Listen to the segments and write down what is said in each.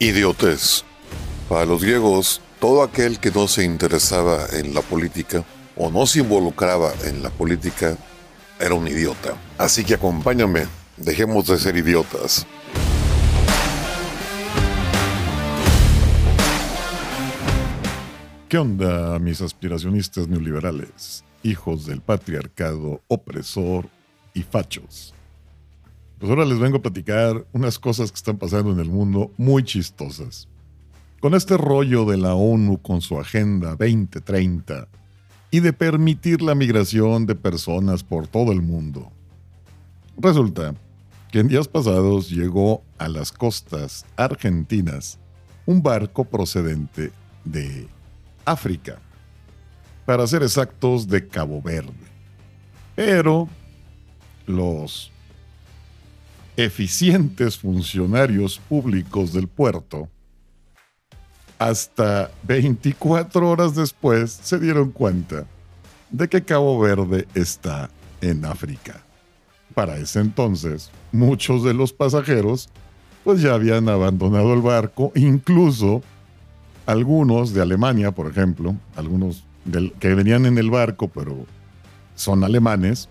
Idiotez. Para los griegos, todo aquel que no se interesaba en la política o no se involucraba en la política era un idiota. Así que acompáñame, dejemos de ser idiotas. ¿Qué onda, mis aspiracionistas neoliberales, hijos del patriarcado, opresor y fachos? Pues ahora les vengo a platicar unas cosas que están pasando en el mundo muy chistosas. Con este rollo de la ONU con su Agenda 2030 y de permitir la migración de personas por todo el mundo. Resulta que en días pasados llegó a las costas argentinas un barco procedente de África, para ser exactos de Cabo Verde. Pero los eficientes funcionarios públicos del puerto, hasta 24 horas después se dieron cuenta de que Cabo Verde está en África. Para ese entonces, muchos de los pasajeros pues ya habían abandonado el barco, incluso algunos de Alemania, por ejemplo, algunos que venían en el barco, pero son alemanes,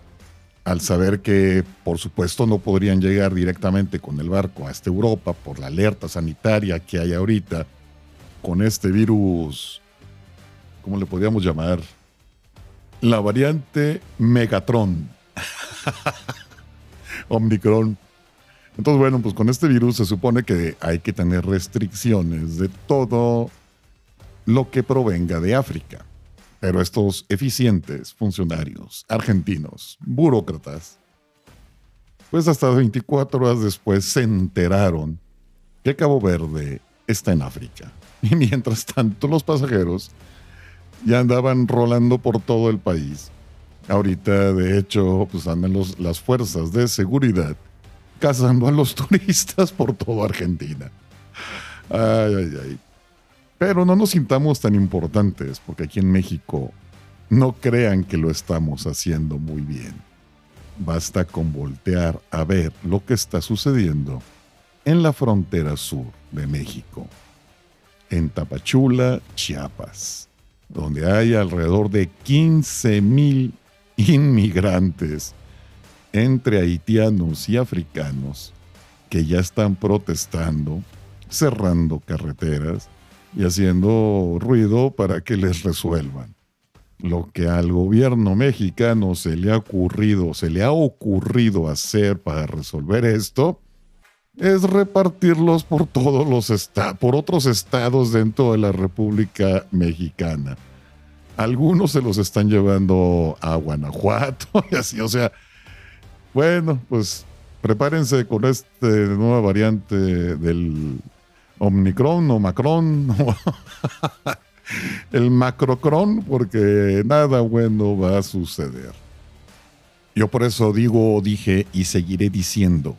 al saber que por supuesto no podrían llegar directamente con el barco hasta Europa por la alerta sanitaria que hay ahorita con este virus, ¿cómo le podríamos llamar? La variante Megatron. Omicron. Entonces, bueno, pues con este virus se supone que hay que tener restricciones de todo lo que provenga de África. Pero estos eficientes funcionarios argentinos, burócratas, pues hasta 24 horas después se enteraron que Cabo Verde está en África. Y mientras tanto los pasajeros ya andaban rolando por todo el país. Ahorita, de hecho, pues andan las fuerzas de seguridad cazando a los turistas por toda Argentina. Ay, ay, ay. Pero no nos sintamos tan importantes, porque aquí en México no crean que lo estamos haciendo muy bien. Basta con voltear a ver lo que está sucediendo en la frontera sur de México, en Tapachula, Chiapas, donde hay alrededor de 15 mil inmigrantes entre haitianos y africanos que ya están protestando, cerrando carreteras y haciendo ruido para que les resuelvan. Lo que al gobierno mexicano se le ha ocurrido, se le ha ocurrido hacer para resolver esto, es repartirlos por todos los estados, por otros estados dentro de la República Mexicana. Algunos se los están llevando a Guanajuato y así, o sea, bueno, pues prepárense con esta nueva variante del Omnicron o Macron, el Macrocron, porque nada bueno va a suceder. Yo por eso digo, dije y seguiré diciendo,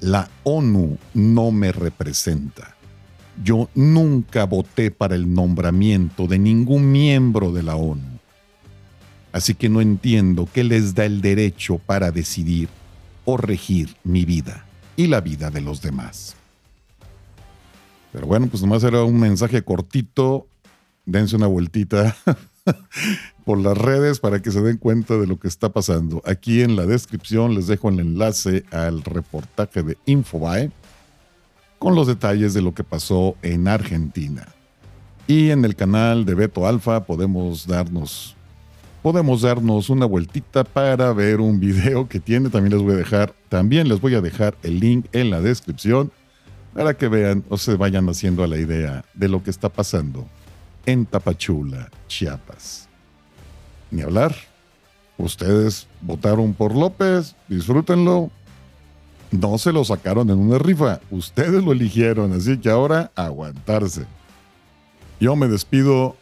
la ONU no me representa. Yo nunca voté para el nombramiento de ningún miembro de la ONU. Así que no entiendo qué les da el derecho para decidir o regir mi vida y la vida de los demás. Pero bueno, pues nomás era un mensaje cortito. Dense una vueltita por las redes para que se den cuenta de lo que está pasando. Aquí en la descripción les dejo el enlace al reportaje de Infobae con los detalles de lo que pasó en Argentina. Y en el canal de Beto Alfa podemos darnos podemos darnos una vueltita para ver un video que tiene, también les voy a dejar, también les voy a dejar el link en la descripción para que vean o se vayan haciendo a la idea de lo que está pasando en Tapachula, Chiapas. Ni hablar. Ustedes votaron por López, disfrútenlo. No se lo sacaron en una rifa, ustedes lo eligieron, así que ahora aguantarse. Yo me despido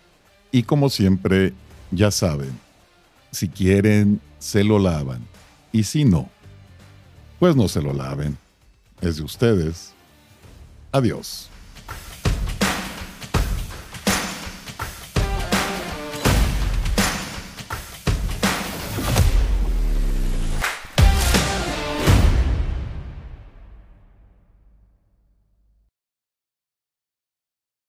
y como siempre, ya saben, si quieren, se lo lavan. Y si no, pues no se lo laven. Es de ustedes. Adiós.